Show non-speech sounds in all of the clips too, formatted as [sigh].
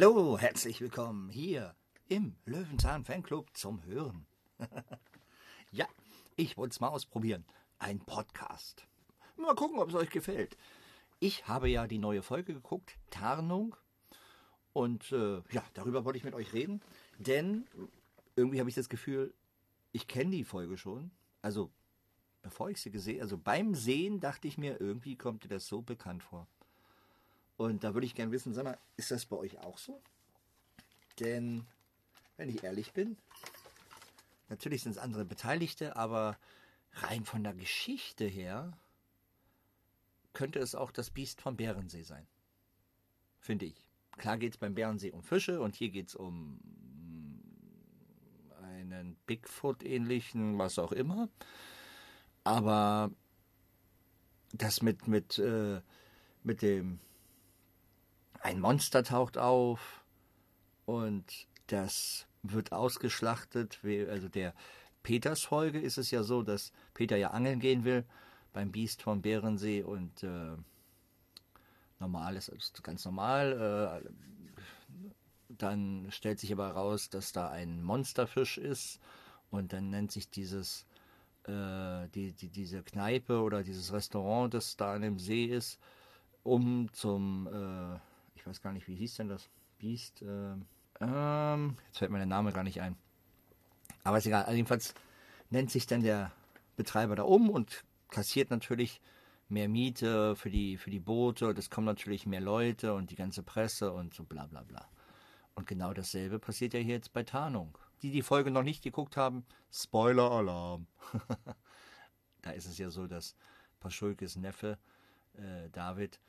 Hallo, herzlich willkommen hier im Löwenzahn Fanclub zum Hören. [laughs] ja, ich wollte es mal ausprobieren. Ein Podcast. Mal gucken, ob es euch gefällt. Ich habe ja die neue Folge geguckt, Tarnung. Und äh, ja, darüber wollte ich mit euch reden. Denn irgendwie habe ich das Gefühl, ich kenne die Folge schon. Also, bevor ich sie gesehen, also beim Sehen dachte ich mir, irgendwie kommt dir das so bekannt vor. Und da würde ich gerne wissen, sag mal, ist das bei euch auch so? Denn, wenn ich ehrlich bin, natürlich sind es andere Beteiligte, aber rein von der Geschichte her könnte es auch das Biest vom Bärensee sein. Finde ich. Klar geht es beim Bärensee um Fische und hier geht es um einen Bigfoot-ähnlichen, was auch immer. Aber das mit, mit, äh, mit dem ein Monster taucht auf und das wird ausgeschlachtet. Also der Peters Folge ist es ja so, dass Peter ja angeln gehen will beim Biest vom Bärensee und äh, normal ist, ist ganz normal. Äh, dann stellt sich aber heraus, dass da ein Monsterfisch ist und dann nennt sich dieses äh, die, die, diese Kneipe oder dieses Restaurant, das da an dem See ist, um zum äh, weiß gar nicht, wie hieß denn das Biest? Äh, ähm, jetzt fällt mir der Name gar nicht ein. Aber ist egal. Also jedenfalls nennt sich dann der Betreiber da um und kassiert natürlich mehr Miete für die, für die Boote. Es kommen natürlich mehr Leute und die ganze Presse und so bla bla bla. Und genau dasselbe passiert ja hier jetzt bei Tarnung. Die die Folge noch nicht geguckt haben, Spoiler-Alarm. [laughs] da ist es ja so, dass Paschulkes Neffe, äh, David,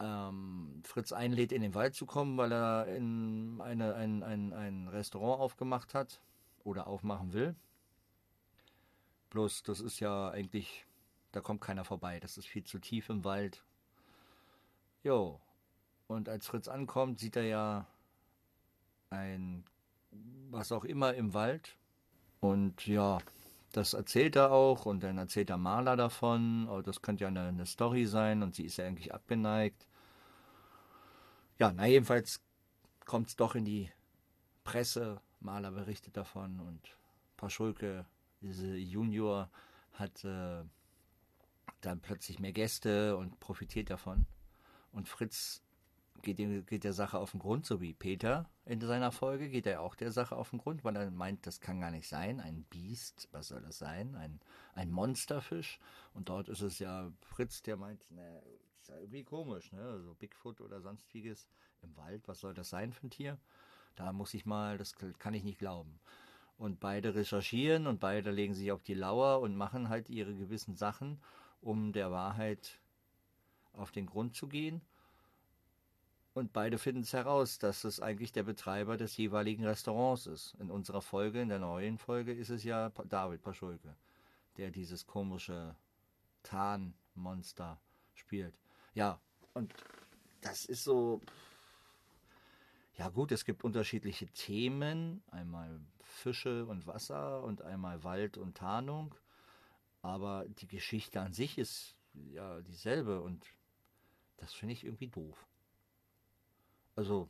ähm, Fritz einlädt, in den Wald zu kommen, weil er in eine, ein, ein, ein Restaurant aufgemacht hat oder aufmachen will. Bloß, das ist ja eigentlich, da kommt keiner vorbei. Das ist viel zu tief im Wald. Jo. Und als Fritz ankommt, sieht er ja ein, was auch immer im Wald. Und ja, das erzählt er auch und dann erzählt der Maler davon. Oh, das könnte ja eine, eine Story sein und sie ist ja eigentlich abgeneigt. Ja, na jedenfalls kommt es doch in die Presse. Maler berichtet davon und Paschulke, diese Junior, hat äh, dann plötzlich mehr Gäste und profitiert davon. Und Fritz geht, geht der Sache auf den Grund, so wie Peter in seiner Folge, geht er auch der Sache auf den Grund, weil er meint, das kann gar nicht sein. Ein Biest, was soll das sein? Ein, ein Monsterfisch. Und dort ist es ja Fritz, der meint, ne, ist ja irgendwie komisch, ne? So also Bigfoot oder sonstiges im Wald, was soll das sein für ein Tier? Da muss ich mal, das kann ich nicht glauben. Und beide recherchieren und beide legen sich auf die Lauer und machen halt ihre gewissen Sachen, um der Wahrheit auf den Grund zu gehen. Und beide finden es heraus, dass es eigentlich der Betreiber des jeweiligen Restaurants ist. In unserer Folge, in der neuen Folge, ist es ja David Paschulke, der dieses komische Tarnmonster spielt. Ja, und das ist so. Ja, gut, es gibt unterschiedliche Themen. Einmal Fische und Wasser und einmal Wald und Tarnung. Aber die Geschichte an sich ist ja dieselbe und das finde ich irgendwie doof also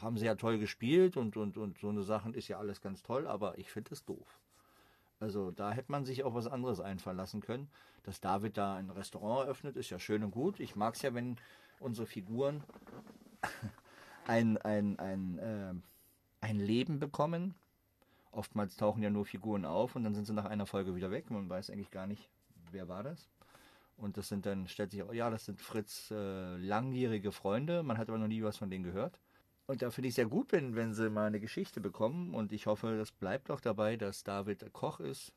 haben sie ja toll gespielt und, und, und so eine Sachen ist ja alles ganz toll, aber ich finde es doof. Also da hätte man sich auch was anderes einfallen lassen können. Dass David da ein Restaurant eröffnet, ist ja schön und gut. Ich mag es ja, wenn unsere Figuren [laughs] ein, ein, ein, äh, ein Leben bekommen. Oftmals tauchen ja nur Figuren auf und dann sind sie nach einer Folge wieder weg. Man weiß eigentlich gar nicht, wer war das. Und das sind dann, stellt sich ja, das sind Fritz äh, langjährige Freunde, man hat aber noch nie was von denen gehört. Und da finde ich sehr gut, wenn, wenn sie mal eine Geschichte bekommen. Und ich hoffe, das bleibt auch dabei, dass David Koch ist.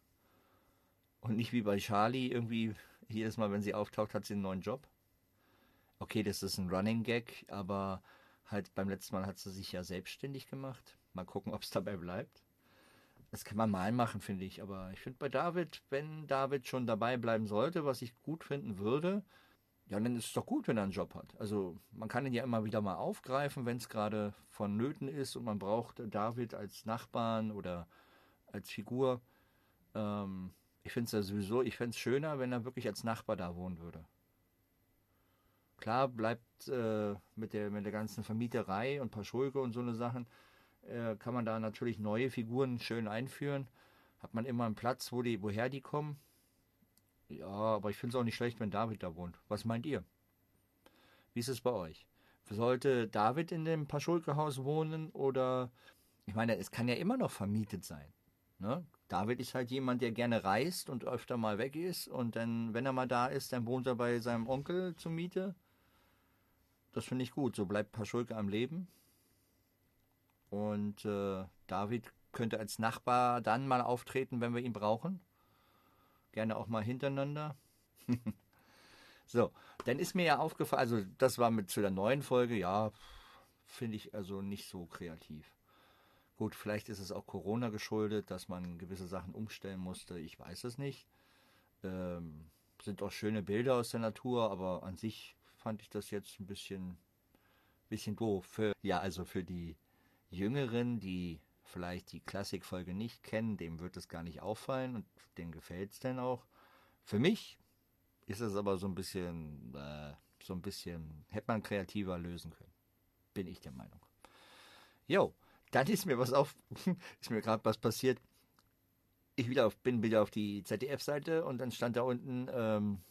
Und nicht wie bei Charlie irgendwie jedes Mal, wenn sie auftaucht, hat sie einen neuen Job. Okay, das ist ein Running Gag, aber halt beim letzten Mal hat sie sich ja selbstständig gemacht. Mal gucken, ob es dabei bleibt. Das kann man mal machen, finde ich. Aber ich finde bei David, wenn David schon dabei bleiben sollte, was ich gut finden würde, ja, dann ist es doch gut, wenn er einen Job hat. Also man kann ihn ja immer wieder mal aufgreifen, wenn es gerade vonnöten ist und man braucht David als Nachbarn oder als Figur. Ähm, ich finde es ja sowieso, ich fände es schöner, wenn er wirklich als Nachbar da wohnen würde. Klar bleibt äh, mit, der, mit der ganzen Vermieterei und Paschulke und so eine Sachen, äh, kann man da natürlich neue Figuren schön einführen. Hat man immer einen Platz, wo die, woher die kommen. Ja, aber ich finde es auch nicht schlecht, wenn David da wohnt. Was meint ihr? Wie ist es bei euch? Sollte David in dem Paschulke-Haus wohnen oder ich meine, es kann ja immer noch vermietet sein. Ne? David ist halt jemand, der gerne reist und öfter mal weg ist und dann, wenn er mal da ist, dann wohnt er bei seinem Onkel zur Miete. Das finde ich gut. So bleibt Paschulke am Leben. Und äh, David könnte als Nachbar dann mal auftreten, wenn wir ihn brauchen. Gerne auch mal hintereinander. [laughs] so, dann ist mir ja aufgefallen, also das war mit zu der neuen Folge, ja, finde ich also nicht so kreativ. Gut, vielleicht ist es auch Corona geschuldet, dass man gewisse Sachen umstellen musste. Ich weiß es nicht. Ähm, sind auch schöne Bilder aus der Natur, aber an sich fand ich das jetzt ein bisschen, bisschen doof. Für, ja, also für die Jüngeren, die vielleicht die Klassikfolge nicht kennen, dem wird es gar nicht auffallen und denen gefällt es dann auch. Für mich ist es aber so ein bisschen, äh, so ein bisschen, hätte man kreativer lösen können. Bin ich der Meinung. Jo, dann ist mir was auf, [laughs] ist mir gerade was passiert. Ich wieder auf, bin wieder auf die ZDF-Seite und dann stand da unten ähm,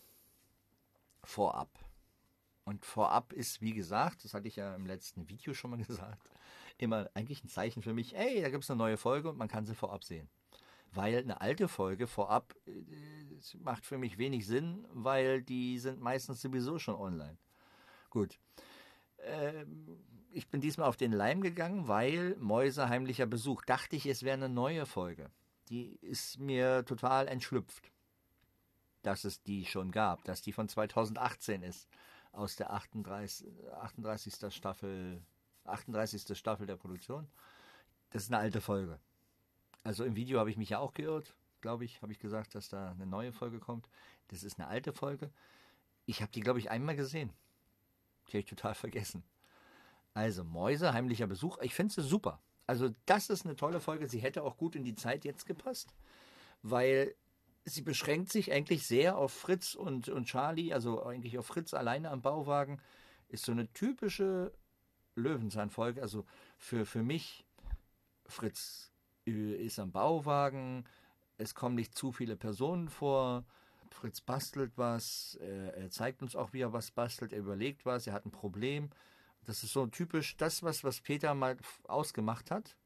vorab. Und vorab ist, wie gesagt, das hatte ich ja im letzten Video schon mal [laughs] gesagt, immer eigentlich ein Zeichen für mich, ey, da gibt es eine neue Folge und man kann sie vorab sehen. Weil eine alte Folge vorab äh, macht für mich wenig Sinn, weil die sind meistens sowieso schon online. Gut. Ähm, ich bin diesmal auf den Leim gegangen, weil Mäuse heimlicher Besuch. Dachte ich, es wäre eine neue Folge. Die ist mir total entschlüpft, dass es die schon gab, dass die von 2018 ist, aus der 38, 38. Staffel 38. Staffel der Produktion. Das ist eine alte Folge. Also im Video habe ich mich ja auch geirrt, glaube ich, habe ich gesagt, dass da eine neue Folge kommt. Das ist eine alte Folge. Ich habe die, glaube ich, einmal gesehen. Die habe ich total vergessen. Also Mäuse, heimlicher Besuch. Ich finde sie super. Also das ist eine tolle Folge. Sie hätte auch gut in die Zeit jetzt gepasst, weil sie beschränkt sich eigentlich sehr auf Fritz und, und Charlie, also eigentlich auf Fritz alleine am Bauwagen. Ist so eine typische Löwenzahnfolge. Also für, für mich, Fritz ist am Bauwagen, es kommen nicht zu viele Personen vor. Fritz bastelt was, er zeigt uns auch, wie er was bastelt, er überlegt was, er hat ein Problem. Das ist so typisch das, was, was Peter mal ausgemacht hat.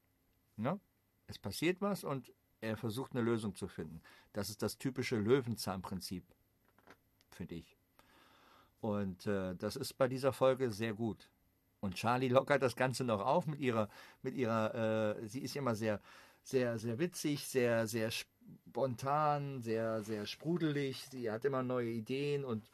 Ja? Es passiert was und er versucht eine Lösung zu finden. Das ist das typische Löwenzahnprinzip, finde ich. Und äh, das ist bei dieser Folge sehr gut. Und Charlie lockert das Ganze noch auf mit ihrer, mit ihrer, äh, sie ist immer sehr, sehr, sehr witzig, sehr, sehr spontan, sehr, sehr sprudelig. Sie hat immer neue Ideen und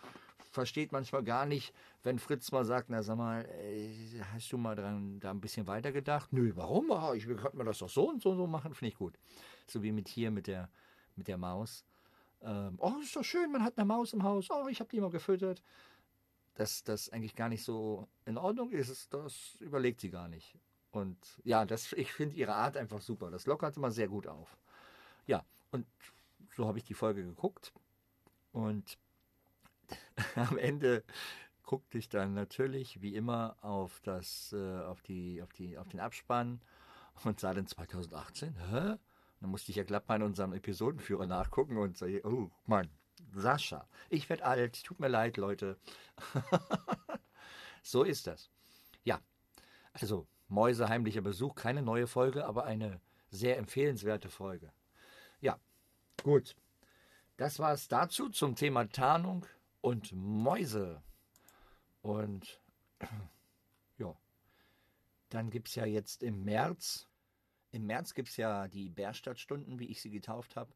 versteht manchmal gar nicht, wenn Fritz mal sagt, na sag mal, äh, hast du mal dran, da ein bisschen weiter gedacht? Nö, warum? Ah, ich könnte mir das doch so und so, so machen, finde ich gut. So wie mit hier, mit der, mit der Maus. Ähm, oh, ist doch schön, man hat eine Maus im Haus. Oh, ich habe die mal gefüttert dass das eigentlich gar nicht so in Ordnung ist, das überlegt sie gar nicht. Und ja, das, ich finde ihre Art einfach super. Das lockert immer sehr gut auf. Ja, und so habe ich die Folge geguckt. Und [laughs] am Ende guckte ich dann natürlich wie immer auf das, äh, auf die, auf die, auf den Abspann und sah dann 2018, hä? Dann musste ich ja glatt mal in unserem Episodenführer nachgucken und sage, oh Mann, Sascha. Ich werde alt, tut mir leid, Leute. [laughs] so ist das. Ja, also Mäuse heimlicher Besuch, keine neue Folge, aber eine sehr empfehlenswerte Folge. Ja, gut. Das war es dazu zum Thema Tarnung und Mäuse. Und [clears throat] ja, dann gibt es ja jetzt im März, im März gibt es ja die Bärstadtstunden, wie ich sie getauft habe.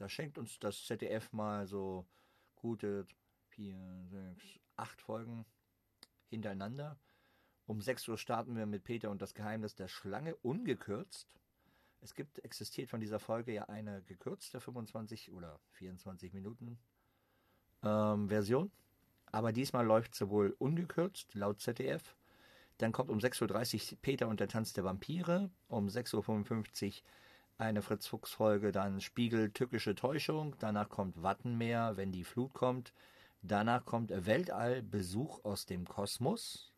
Da schenkt uns das ZDF mal so gute vier, sechs, acht Folgen hintereinander. Um 6 Uhr starten wir mit Peter und das Geheimnis der Schlange ungekürzt. Es gibt, existiert von dieser Folge ja eine gekürzte 25 oder 24 Minuten ähm, Version. Aber diesmal läuft sie wohl ungekürzt, laut ZDF. Dann kommt um 6.30 Uhr Peter und der Tanz der Vampire. Um 6.55 Uhr eine Fritz Fuchs Folge, dann Spiegel Tückische Täuschung, danach kommt Wattenmeer, wenn die Flut kommt, Danach kommt Weltallbesuch aus dem Kosmos.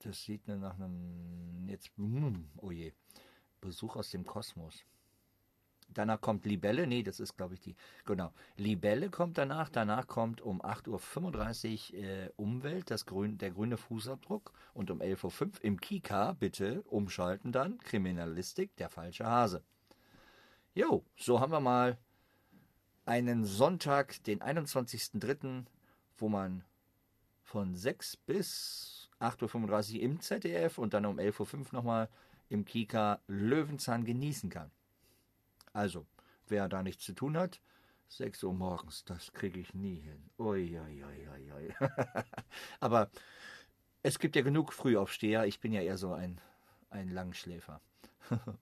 Das sieht nach einem jetzt hm, oh je, Besuch aus dem Kosmos. Danach kommt Libelle, nee, das ist glaube ich die, genau. Libelle kommt danach, danach kommt um 8.35 Uhr äh, Umwelt, das grün, der grüne Fußabdruck und um 11.05 Uhr im Kika, bitte umschalten dann, Kriminalistik, der falsche Hase. Jo, so haben wir mal einen Sonntag, den 21.03., wo man von 6 bis 8.35 Uhr im ZDF und dann um 11.05 Uhr nochmal im Kika Löwenzahn genießen kann. Also, wer da nichts zu tun hat, 6 Uhr morgens, das kriege ich nie hin. Ui, ui, ui, ui. [laughs] Aber es gibt ja genug Frühaufsteher. Ich bin ja eher so ein, ein Langschläfer. [laughs]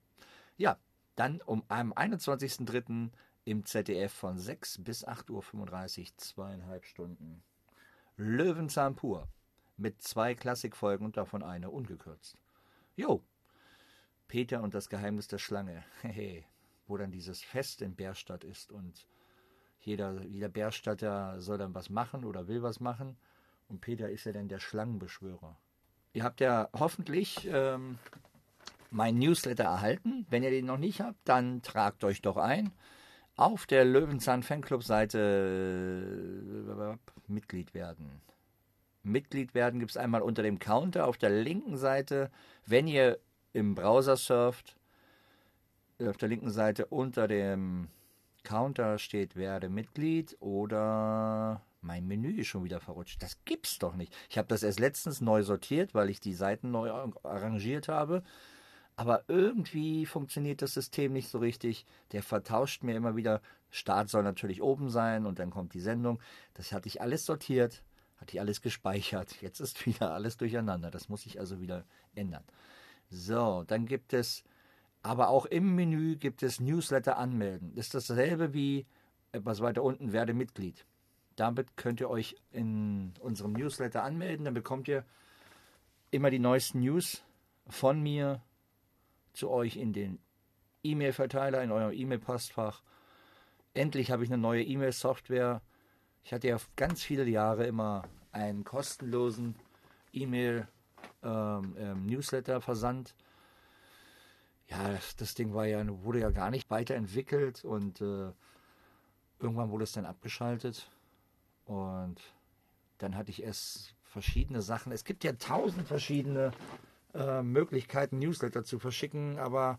ja, dann um am 21.03. im ZDF von 6 bis 8.35 Uhr, zweieinhalb Stunden. Löwenzahn pur. Mit zwei Klassikfolgen und davon eine ungekürzt. Jo, Peter und das Geheimnis der Schlange. [laughs] Hehe wo dann dieses Fest in Bärstadt ist und jeder, jeder Bärstadter soll dann was machen oder will was machen und Peter ist ja dann der Schlangenbeschwörer. Ihr habt ja hoffentlich ähm, mein Newsletter erhalten. Wenn ihr den noch nicht habt, dann tragt euch doch ein. Auf der Löwenzahn Fanclub Seite äh, Mitglied werden. Mitglied werden gibt es einmal unter dem Counter auf der linken Seite. Wenn ihr im Browser surft, auf der linken Seite unter dem Counter steht werde Mitglied oder mein Menü ist schon wieder verrutscht. Das gibt's doch nicht. Ich habe das erst letztens neu sortiert, weil ich die Seiten neu arrangiert habe. Aber irgendwie funktioniert das System nicht so richtig. Der vertauscht mir immer wieder. Start soll natürlich oben sein und dann kommt die Sendung. Das hatte ich alles sortiert, hatte ich alles gespeichert. Jetzt ist [laughs] wieder alles durcheinander. Das muss ich also wieder ändern. So, dann gibt es aber auch im Menü gibt es Newsletter anmelden. Das ist dasselbe wie etwas weiter unten, werde Mitglied. Damit könnt ihr euch in unserem Newsletter anmelden. Dann bekommt ihr immer die neuesten News von mir zu euch in den E-Mail-Verteiler, in eurem E-Mail-Postfach. Endlich habe ich eine neue E-Mail-Software. Ich hatte ja ganz viele Jahre immer einen kostenlosen E-Mail-Newsletter-Versand. Ähm, ähm, ja, das, das, Ding war ja, wurde ja gar nicht weiterentwickelt und äh, irgendwann wurde es dann abgeschaltet und dann hatte ich erst verschiedene Sachen. Es gibt ja tausend verschiedene äh, Möglichkeiten, Newsletter zu verschicken, aber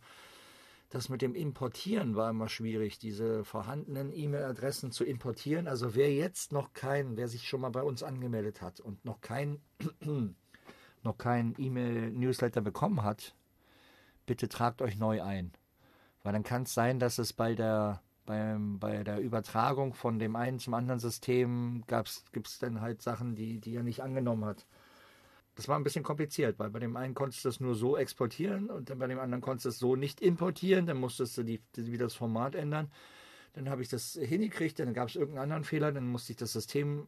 das mit dem Importieren war immer schwierig, diese vorhandenen E-Mail-Adressen zu importieren. Also wer jetzt noch kein, wer sich schon mal bei uns angemeldet hat und noch kein [clears throat] noch kein E-Mail-Newsletter bekommen hat, bitte tragt euch neu ein. Weil dann kann es sein, dass es bei der, beim, bei der Übertragung von dem einen zum anderen System gibt es dann halt Sachen, die, die er nicht angenommen hat. Das war ein bisschen kompliziert, weil bei dem einen konntest du es nur so exportieren und dann bei dem anderen konntest du es so nicht importieren, dann musstest du die, die, wieder das Format ändern. Dann habe ich das hingekriegt, dann gab es irgendeinen anderen Fehler, dann musste ich das System,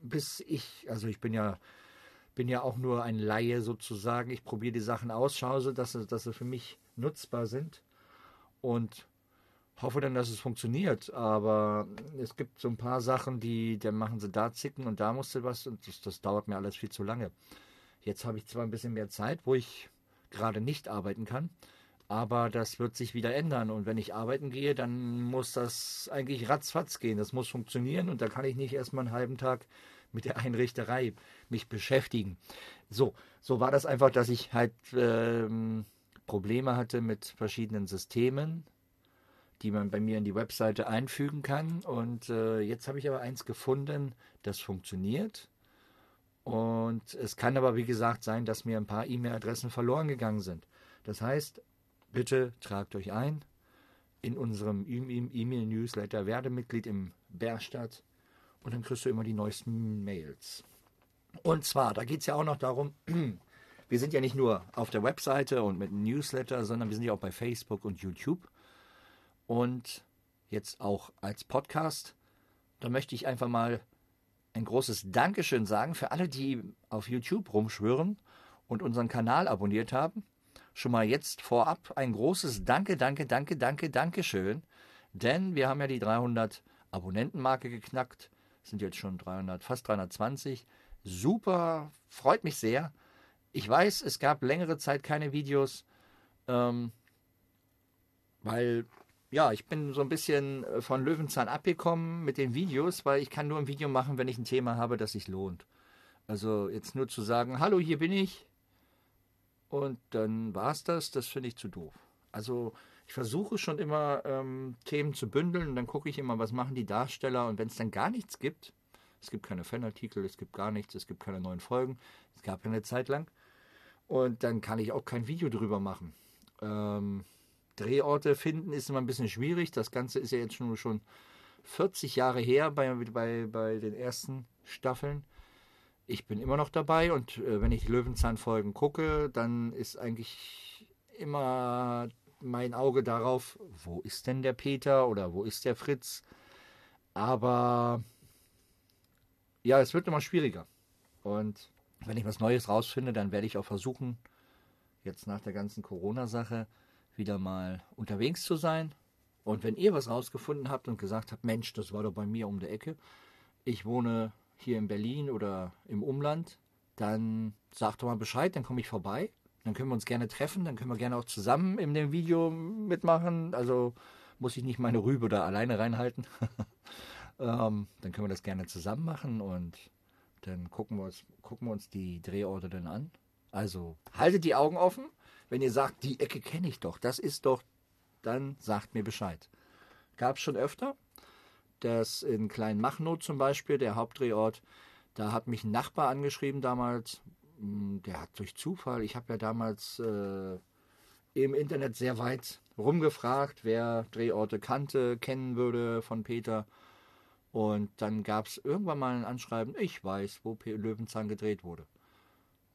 bis ich, also ich bin ja bin ja auch nur ein Laie sozusagen. Ich probiere die Sachen aus, schaue so, dass dass sie für mich nutzbar sind und hoffe dann, dass es funktioniert. Aber es gibt so ein paar Sachen, die, dann machen sie da zicken und da musste was und das, das dauert mir alles viel zu lange. Jetzt habe ich zwar ein bisschen mehr Zeit, wo ich gerade nicht arbeiten kann, aber das wird sich wieder ändern. Und wenn ich arbeiten gehe, dann muss das eigentlich ratzfatz gehen. Das muss funktionieren und da kann ich nicht erstmal einen halben Tag mit der Einrichterei mich beschäftigen. So, so war das einfach, dass ich halt ähm, Probleme hatte mit verschiedenen Systemen, die man bei mir in die Webseite einfügen kann. Und äh, jetzt habe ich aber eins gefunden, das funktioniert. Und es kann aber, wie gesagt, sein, dass mir ein paar E-Mail-Adressen verloren gegangen sind. Das heißt, bitte tragt euch ein in unserem E-Mail-Newsletter, werde Mitglied im Bärstadt und dann kriegst du immer die neuesten Mails. Und zwar, da geht es ja auch noch darum, [clears throat] wir sind ja nicht nur auf der Webseite und mit einem Newsletter, sondern wir sind ja auch bei Facebook und YouTube. Und jetzt auch als Podcast. Da möchte ich einfach mal ein großes Dankeschön sagen für alle, die auf YouTube rumschwören und unseren Kanal abonniert haben. Schon mal jetzt vorab ein großes Danke, Danke, Danke, Danke, Dankeschön. Denn wir haben ja die 300 Abonnentenmarke geknackt. Sind jetzt schon 300, fast 320. Super, freut mich sehr. Ich weiß, es gab längere Zeit keine Videos, ähm, weil ja, ich bin so ein bisschen äh, von Löwenzahn abgekommen mit den Videos, weil ich kann nur ein Video machen, wenn ich ein Thema habe, das sich lohnt. Also jetzt nur zu sagen, hallo, hier bin ich und dann war es das, das finde ich zu doof. Also ich versuche schon immer ähm, Themen zu bündeln und dann gucke ich immer, was machen die Darsteller und wenn es dann gar nichts gibt, es gibt keine Fanartikel, es gibt gar nichts, es gibt keine neuen Folgen, es gab ja eine Zeit lang und dann kann ich auch kein Video drüber machen. Ähm, Drehorte finden ist immer ein bisschen schwierig. Das Ganze ist ja jetzt schon, schon 40 Jahre her bei, bei, bei den ersten Staffeln. Ich bin immer noch dabei und äh, wenn ich Löwenzahn-Folgen gucke, dann ist eigentlich immer mein Auge darauf, wo ist denn der Peter oder wo ist der Fritz? Aber ja, es wird immer schwieriger. Und wenn ich was Neues rausfinde, dann werde ich auch versuchen, jetzt nach der ganzen Corona-Sache, wieder mal unterwegs zu sein. Und wenn ihr was rausgefunden habt und gesagt habt, Mensch, das war doch bei mir um die Ecke, ich wohne hier in Berlin oder im Umland, dann sagt doch mal Bescheid, dann komme ich vorbei. Dann können wir uns gerne treffen, dann können wir gerne auch zusammen in dem Video mitmachen. Also muss ich nicht meine Rübe da alleine reinhalten. [laughs] ähm, dann können wir das gerne zusammen machen und dann gucken wir uns, gucken wir uns die Drehorte dann an. Also haltet die Augen offen. Wenn ihr sagt, die Ecke kenne ich doch, das ist doch, dann sagt mir Bescheid. Gab es schon öfter, dass in Kleinmachnow zum Beispiel, der Hauptdrehort, da hat mich ein Nachbar angeschrieben damals, der hat durch Zufall, ich habe ja damals äh, im Internet sehr weit rumgefragt, wer Drehorte kannte, kennen würde von Peter. Und dann gab es irgendwann mal ein Anschreiben, ich weiß, wo Löwenzahn gedreht wurde.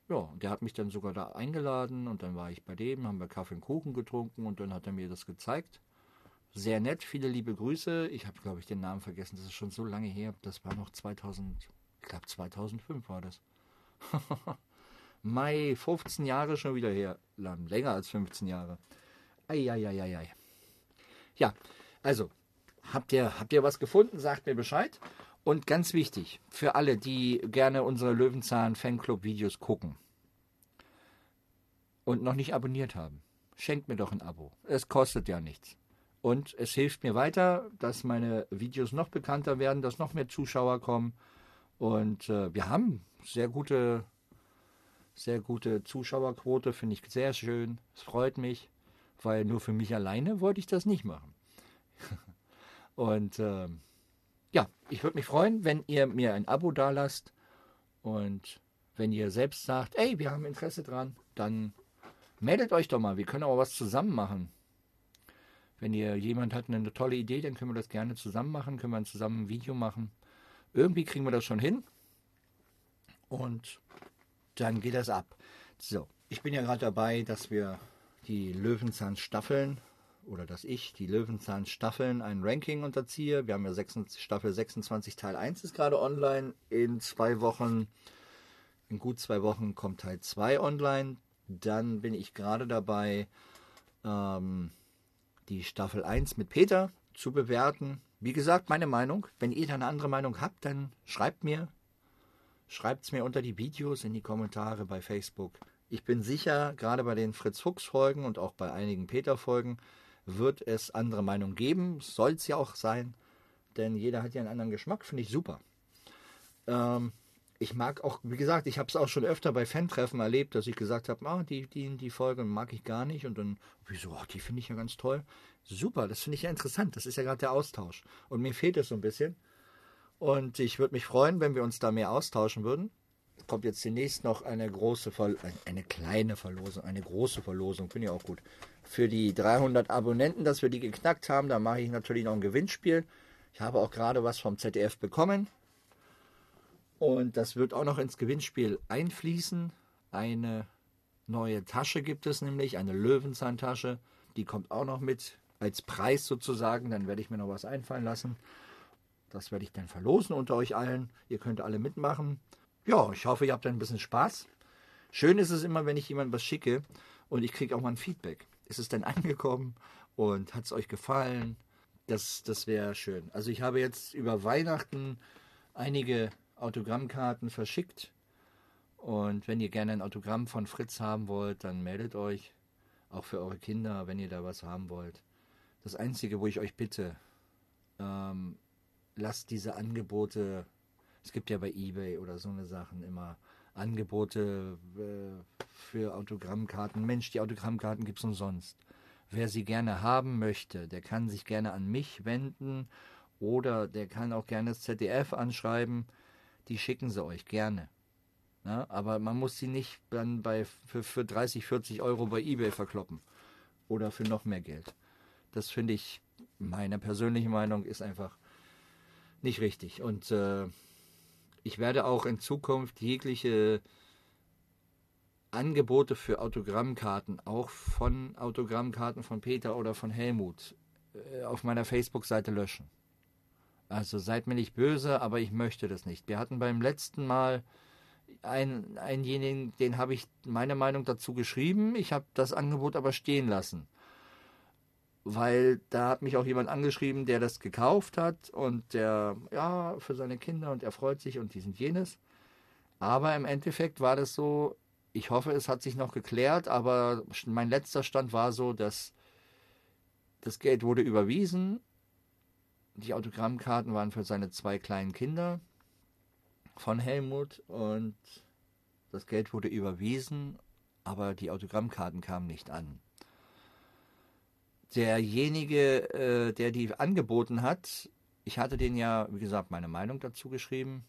Ja, und der hat mich dann sogar da eingeladen und dann war ich bei dem, haben wir Kaffee und Kuchen getrunken und dann hat er mir das gezeigt. Sehr nett, viele liebe Grüße. Ich habe, glaube ich, den Namen vergessen, das ist schon so lange her. Das war noch 2000, ich glaube 2005 war das. [laughs] Mai, 15 Jahre schon wieder her. Länger als 15 Jahre. Eieieiei. Ja, also, habt ihr, habt ihr was gefunden? Sagt mir Bescheid. Und ganz wichtig, für alle, die gerne unsere Löwenzahn Fanclub Videos gucken und noch nicht abonniert haben, schenkt mir doch ein Abo. Es kostet ja nichts. Und es hilft mir weiter, dass meine Videos noch bekannter werden, dass noch mehr Zuschauer kommen. Und äh, wir haben sehr gute, sehr gute Zuschauerquote, finde ich sehr schön. Es freut mich, weil nur für mich alleine wollte ich das nicht machen. [laughs] Und äh, ja, ich würde mich freuen, wenn ihr mir ein Abo dalasst und wenn ihr selbst sagt, ey, wir haben Interesse dran, dann meldet euch doch mal. Wir können auch was zusammen machen. Wenn ihr jemand hat eine tolle Idee, dann können wir das gerne zusammen machen, können wir zusammen ein Video machen. Irgendwie kriegen wir das schon hin. Und dann geht das ab. So, ich bin ja gerade dabei, dass wir die Löwenzahn-Staffeln oder dass ich die Löwenzahn-Staffeln ein Ranking unterziehe. Wir haben ja 26, Staffel 26, Teil 1 ist gerade online. In zwei Wochen, in gut zwei Wochen kommt Teil 2 online. Dann bin ich gerade dabei, ähm, die Staffel 1 mit Peter zu bewerten. Wie gesagt, meine Meinung. Wenn ihr da eine andere Meinung habt, dann schreibt mir. Schreibt es mir unter die Videos in die Kommentare bei Facebook. Ich bin sicher, gerade bei den Fritz Fuchs Folgen und auch bei einigen Peter Folgen, wird es andere Meinungen geben. Soll es ja auch sein, denn jeder hat ja einen anderen Geschmack, finde ich super. Ähm, ich mag auch, wie gesagt, ich habe es auch schon öfter bei Fan-Treffen erlebt, dass ich gesagt habe, ah, die, die, die Folge mag ich gar nicht und dann, wieso, oh, die finde ich ja ganz toll. Super, das finde ich ja interessant, das ist ja gerade der Austausch. Und mir fehlt es so ein bisschen. Und ich würde mich freuen, wenn wir uns da mehr austauschen würden. Kommt jetzt demnächst noch eine große, Ver eine kleine Verlosung, eine große Verlosung, finde ich auch gut für die 300 Abonnenten, dass wir die geknackt haben. Da mache ich natürlich noch ein Gewinnspiel. Ich habe auch gerade was vom ZDF bekommen. Und das wird auch noch ins Gewinnspiel einfließen. Eine neue Tasche gibt es nämlich, eine Löwenzahntasche. Die kommt auch noch mit als Preis sozusagen. Dann werde ich mir noch was einfallen lassen. Das werde ich dann verlosen unter euch allen. Ihr könnt alle mitmachen. Ja, ich hoffe, ihr habt ein bisschen Spaß. Schön ist es immer, wenn ich jemandem was schicke und ich kriege auch mal ein Feedback ist es denn [laughs] angekommen und hat es euch gefallen? das, das wäre schön. Also ich habe jetzt über Weihnachten einige Autogrammkarten verschickt. Und wenn ihr gerne ein Autogramm von Fritz haben wollt, dann meldet euch. Auch für eure Kinder, wenn ihr da was haben wollt. Das Einzige, wo ich euch bitte, ähm, lasst diese Angebote, es gibt ja bei eBay oder so eine Sachen immer Angebote äh, für Autogrammkarten. Mensch, die Autogrammkarten gibt es umsonst. Wer sie gerne haben möchte, der kann sich gerne an mich wenden oder der kann auch gerne das ZDF anschreiben. Die schicken sie euch gerne. Na, aber man muss sie nicht dann bei, für, für 30, 40 Euro bei eBay verkloppen. Oder für noch mehr Geld. Das finde ich, meine persönliche Meinung ist einfach nicht richtig. Und äh, ich werde auch in Zukunft jegliche Angebote für Autogrammkarten, auch von Autogrammkarten von Peter oder von Helmut, äh, auf meiner Facebook-Seite löschen. Also seid mir nicht böse, aber ich möchte das nicht. Wir hatten beim letzten Mal einen, einjenigen, den habe ich meine Meinung dazu geschrieben. Ich habe das Angebot aber stehen lassen. Weil da hat mich auch jemand angeschrieben, der das gekauft hat und der, ja, für seine Kinder und er freut sich und dies und jenes. Aber im Endeffekt war das so, ich hoffe, es hat sich noch geklärt, aber mein letzter Stand war so, dass das Geld wurde überwiesen. Die Autogrammkarten waren für seine zwei kleinen Kinder von Helmut und das Geld wurde überwiesen, aber die Autogrammkarten kamen nicht an. Derjenige, äh, der die angeboten hat, ich hatte den ja, wie gesagt, meine Meinung dazu geschrieben,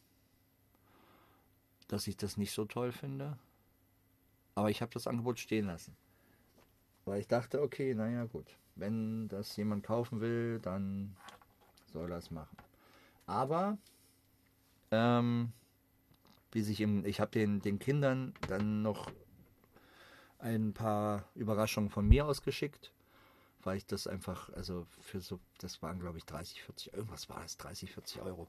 dass ich das nicht so toll finde. Aber ich habe das Angebot stehen lassen. Weil ich dachte, okay, naja gut, wenn das jemand kaufen will, dann soll es machen. Aber, ähm, wie sich im, ich habe den, den Kindern dann noch ein paar Überraschungen von mir ausgeschickt, weil ich das einfach, also für so, das waren glaube ich 30, 40, irgendwas war es, 30, 40 Euro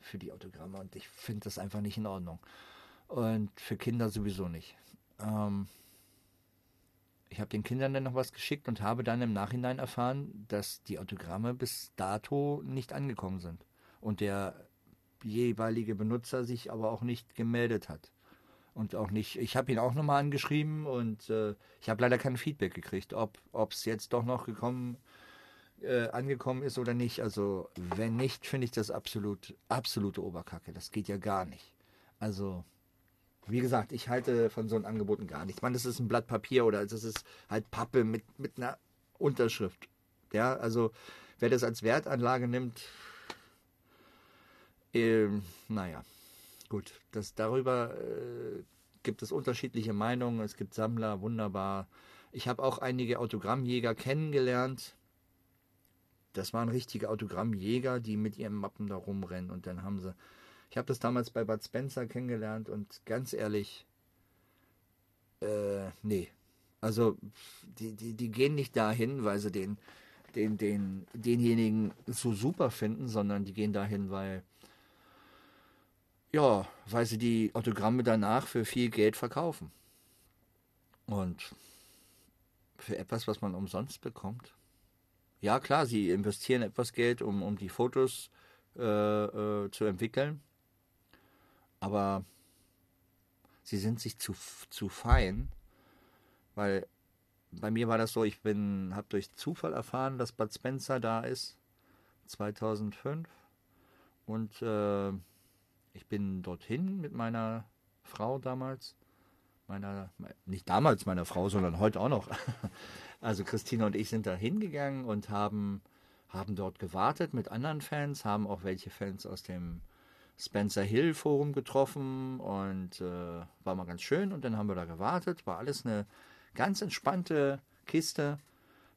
für die Autogramme und ich finde das einfach nicht in Ordnung. Und für Kinder sowieso nicht. Ähm, ich habe den Kindern dann noch was geschickt und habe dann im Nachhinein erfahren, dass die Autogramme bis dato nicht angekommen sind. Und der jeweilige Benutzer sich aber auch nicht gemeldet hat. Und auch nicht, ich habe ihn auch nochmal angeschrieben und äh, ich habe leider kein Feedback gekriegt, ob es jetzt doch noch gekommen, äh, angekommen ist oder nicht. Also wenn nicht, finde ich das absolut, absolute Oberkacke. Das geht ja gar nicht. Also wie gesagt, ich halte von so einem Angeboten gar nichts. Man, das ist ein Blatt Papier oder das ist halt Pappe mit, mit einer Unterschrift. Ja, also wer das als Wertanlage nimmt, äh, naja, gut. Das, darüber äh, gibt es unterschiedliche Meinungen. Es gibt Sammler, wunderbar. Ich habe auch einige Autogrammjäger kennengelernt. Das waren richtige Autogrammjäger, die mit ihren Mappen da rumrennen und dann haben sie ich habe das damals bei Bud Spencer kennengelernt und ganz ehrlich, äh, nee. Also die, die, die gehen nicht dahin, weil sie den, den, den, denjenigen so super finden, sondern die gehen dahin, weil ja, weil sie die Autogramme danach für viel Geld verkaufen. Und für etwas, was man umsonst bekommt. Ja, klar, sie investieren etwas Geld, um, um die Fotos äh, äh, zu entwickeln aber sie sind sich zu, zu fein, weil bei mir war das so, ich bin, habe durch Zufall erfahren, dass Bud Spencer da ist, 2005 und äh, ich bin dorthin mit meiner Frau damals, meiner, nicht damals meiner Frau, sondern heute auch noch. [laughs] Also Christina und ich sind da hingegangen und haben, haben dort gewartet mit anderen Fans, haben auch welche Fans aus dem Spencer Hill Forum getroffen und äh, war mal ganz schön. Und dann haben wir da gewartet. War alles eine ganz entspannte Kiste.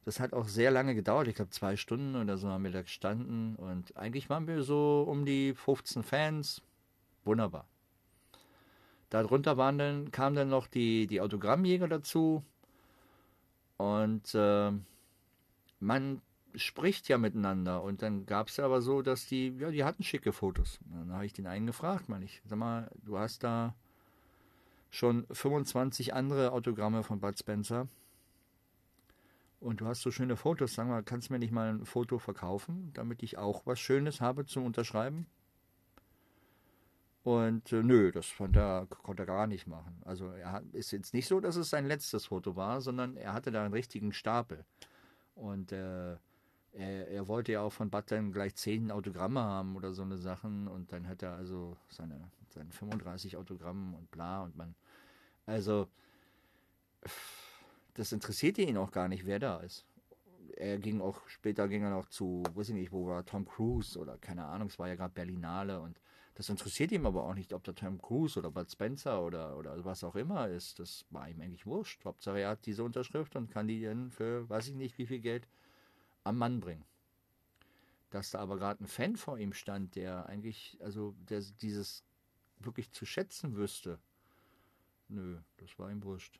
Das hat auch sehr lange gedauert. Ich glaube, zwei Stunden oder so haben wir da gestanden. Und eigentlich waren wir so um die 15 Fans. Wunderbar. Darunter waren dann, kamen dann noch die, die Autogrammjäger dazu. Und äh, man spricht ja miteinander. Und dann gab es aber so, dass die, ja, die hatten schicke Fotos. dann habe ich den einen gefragt, meine ich, sag mal, du hast da schon 25 andere Autogramme von Bud Spencer. Und du hast so schöne Fotos, sag mal, kannst du mir nicht mal ein Foto verkaufen, damit ich auch was Schönes habe zum Unterschreiben? Und äh, nö, das fand er, konnte er gar nicht machen. Also er hat, ist jetzt nicht so, dass es sein letztes Foto war, sondern er hatte da einen richtigen Stapel. Und äh, er, er, wollte ja auch von Button gleich zehn Autogramme haben oder so eine Sachen. Und dann hat er also seine, seine 35 Autogramme und bla und man. Also das interessierte ihn auch gar nicht, wer da ist. Er ging auch, später ging er noch zu, weiß ich nicht, wo war Tom Cruise oder keine Ahnung, es war ja gerade Berlinale und das interessiert ihm aber auch nicht, ob der Tom Cruise oder Bud Spencer oder, oder was auch immer ist. Das war ihm eigentlich wurscht. Hauptsache er hat diese Unterschrift und kann die dann für weiß ich nicht wie viel Geld am Mann bringen. Dass da aber gerade ein Fan vor ihm stand, der eigentlich, also der dieses wirklich zu schätzen wüsste. Nö, das war ihm wurscht.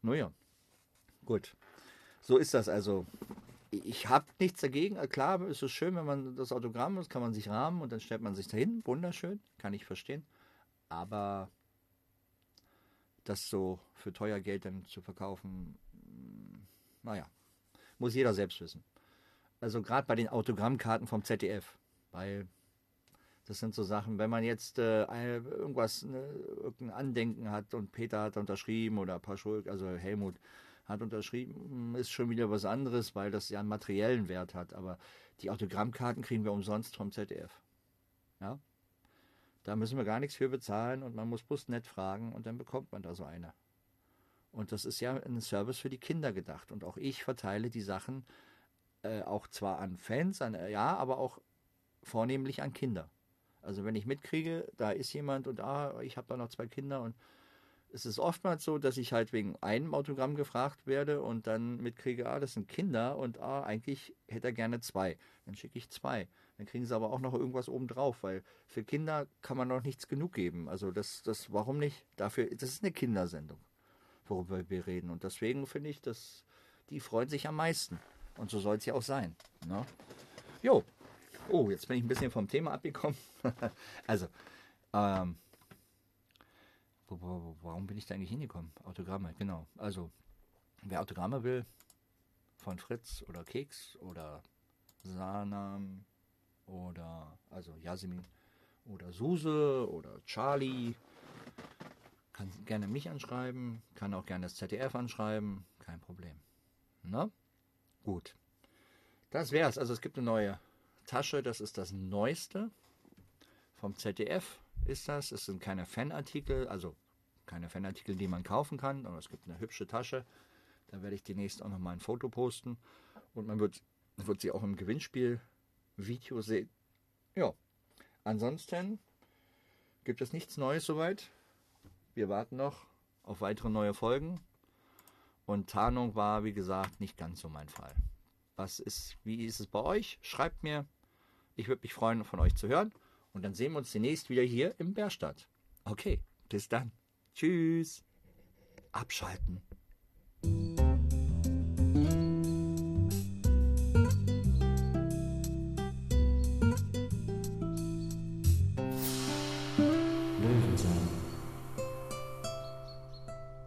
Naja, gut. So ist das also. Ich habe nichts dagegen. Klar, ist es schön, wenn man das Autogramm ist, kann man sich rahmen und dann stellt man sich dahin. Wunderschön, kann ich verstehen. Aber das so für teuer Geld dann zu verkaufen, hm, naja, muss jeder selbst wissen. Also gerade bei den Autogrammkarten vom ZDF, weil das sind so Sachen, wenn man jetzt äh, irgendwas, ne, irgendein Andenken hat und Peter hat unterschrieben oder Paschulk, also Helmut hat unterschrieben, ist schon wieder was anderes, weil das ja einen materiellen Wert hat. Aber die Autogrammkarten kriegen wir umsonst vom ZDF. Ja? Da müssen wir gar nichts für bezahlen und man muss bloß nett fragen und dann bekommt man da so eine. Und das ist ja ein Service für die Kinder gedacht. Und auch ich verteile die Sachen äh, auch zwar an Fans, an, ja, aber auch vornehmlich an Kinder. Also wenn ich mitkriege, da ist jemand und ah, ich habe da noch zwei Kinder und es ist oftmals so, dass ich halt wegen einem Autogramm gefragt werde und dann mitkriege, ah, das sind Kinder und ah, eigentlich hätte er gerne zwei. Dann schicke ich zwei. Dann kriegen sie aber auch noch irgendwas obendrauf, weil für Kinder kann man noch nichts genug geben. Also das, das, warum nicht? Dafür, das ist eine Kindersendung, worüber wir reden. Und deswegen finde ich, dass die freuen sich am meisten. Und so soll es ja auch sein. Ne? Jo, Oh, jetzt bin ich ein bisschen vom Thema abgekommen. [laughs] also, ähm, warum bin ich da eigentlich hingekommen? Autogramme, genau. Also, wer Autogramme will, von Fritz oder Keks oder Sanam oder, also Jasmin oder Suse oder Charlie, kann gerne mich anschreiben, kann auch gerne das ZDF anschreiben, kein Problem. Na? Gut. Das wär's. Also es gibt eine neue Tasche, das ist das Neueste. Vom ZDF ist das. Es sind keine Fanartikel, also keine Fanartikel, die man kaufen kann, aber es gibt eine hübsche Tasche. Da werde ich demnächst auch noch mal ein Foto posten. Und man wird, wird sie auch im Gewinnspiel-Video sehen. Ja, ansonsten gibt es nichts Neues soweit. Wir warten noch auf weitere neue Folgen. Und Tarnung war, wie gesagt, nicht ganz so mein Fall. Was ist, wie ist es bei euch? Schreibt mir. Ich würde mich freuen, von euch zu hören. Und dann sehen wir uns demnächst wieder hier im Bärstadt. Okay, bis dann. Tschüss. Abschalten.